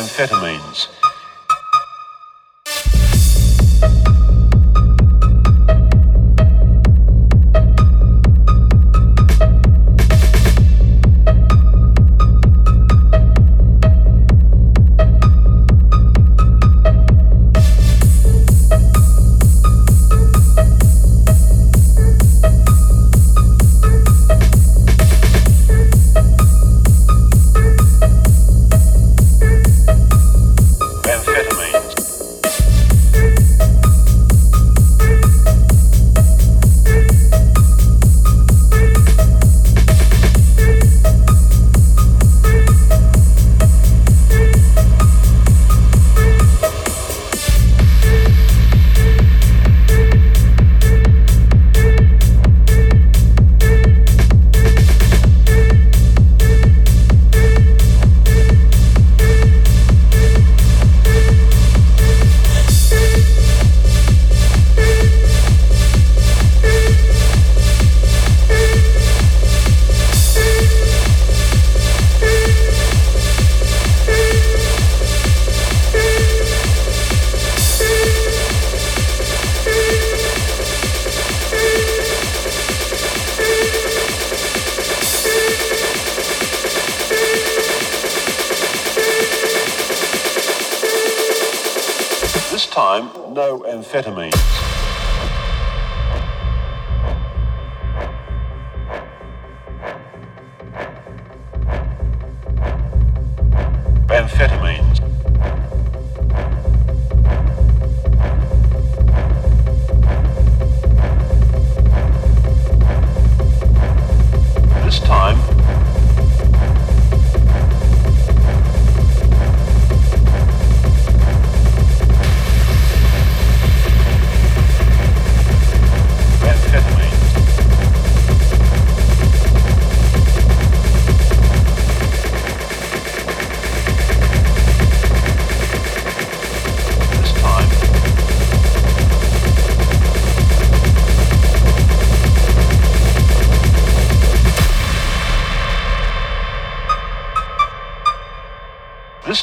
Amphetamines.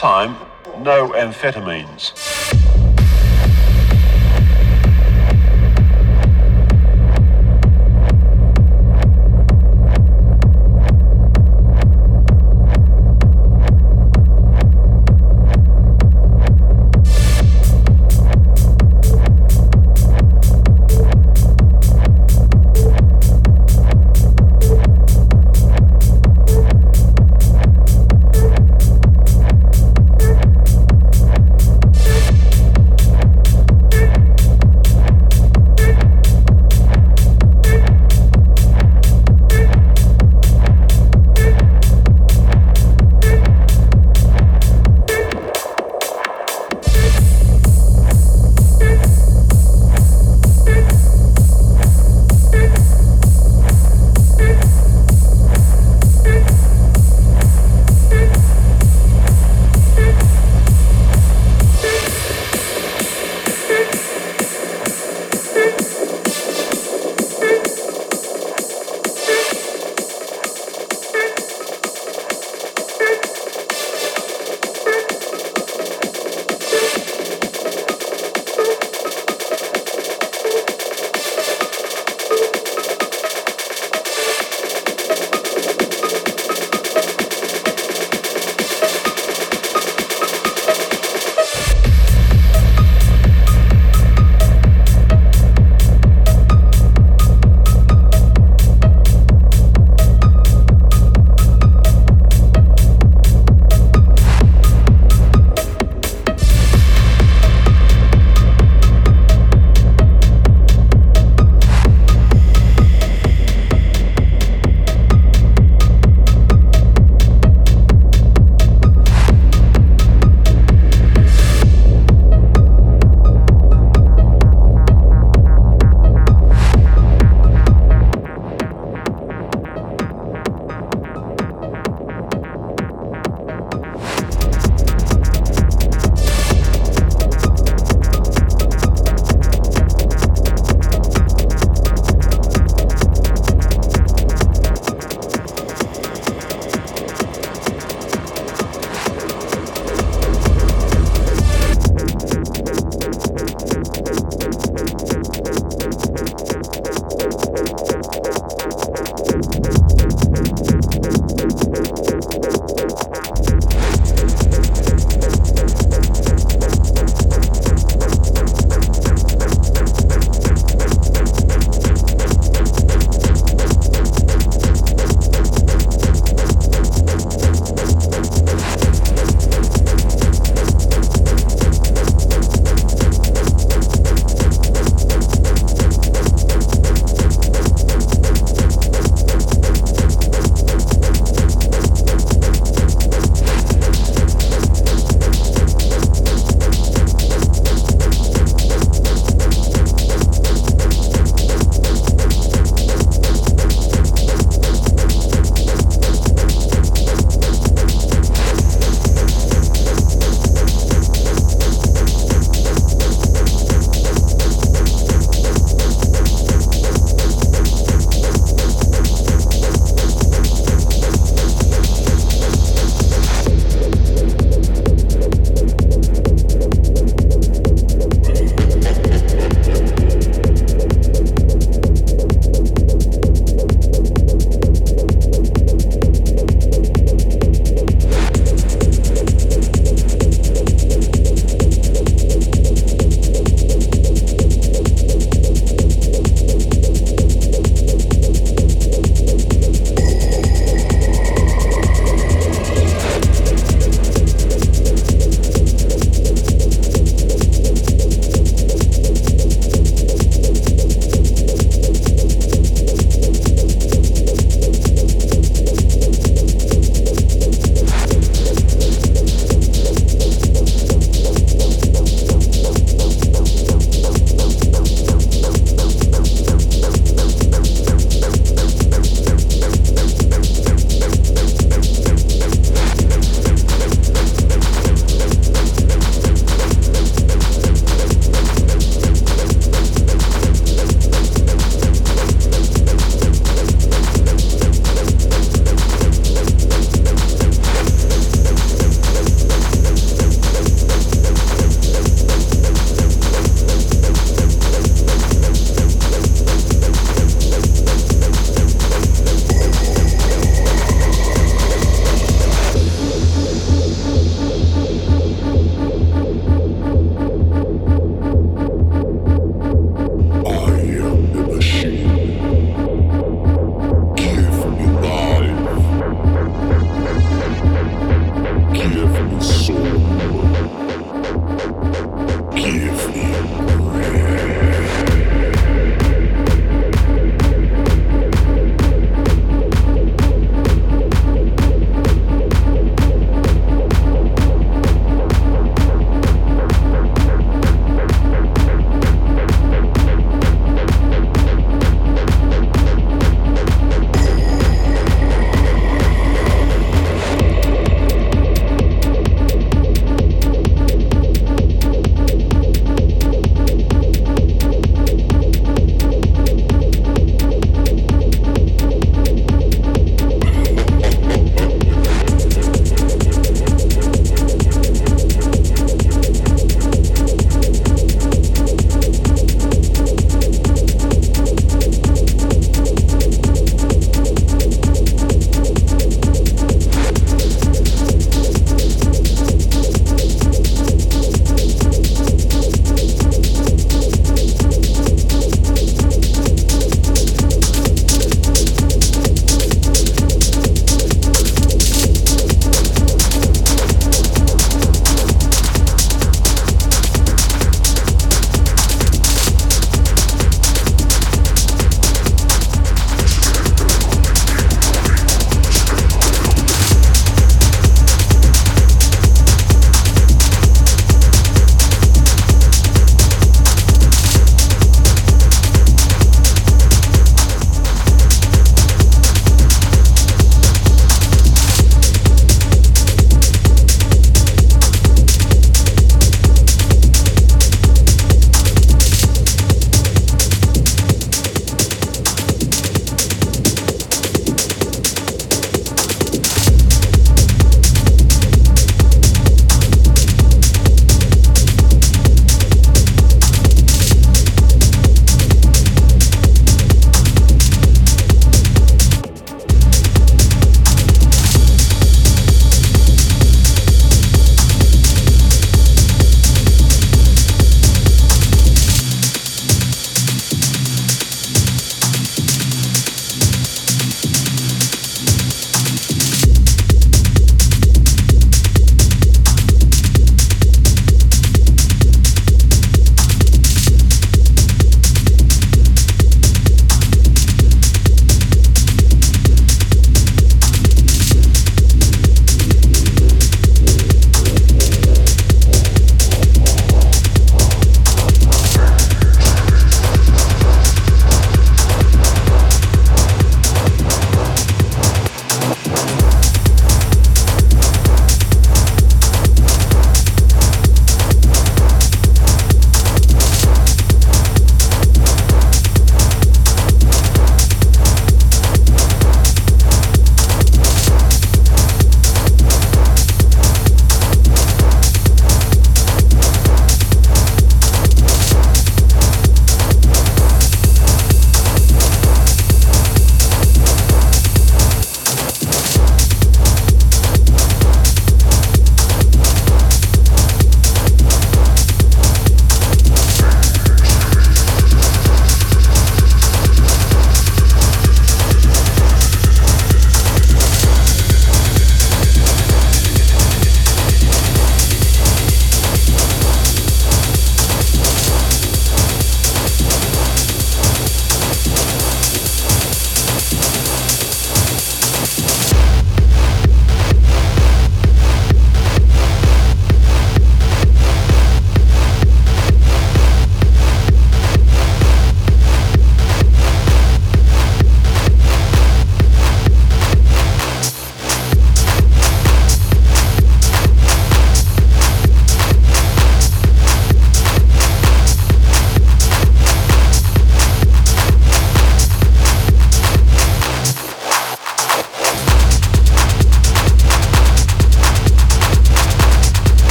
Time, no amphetamines.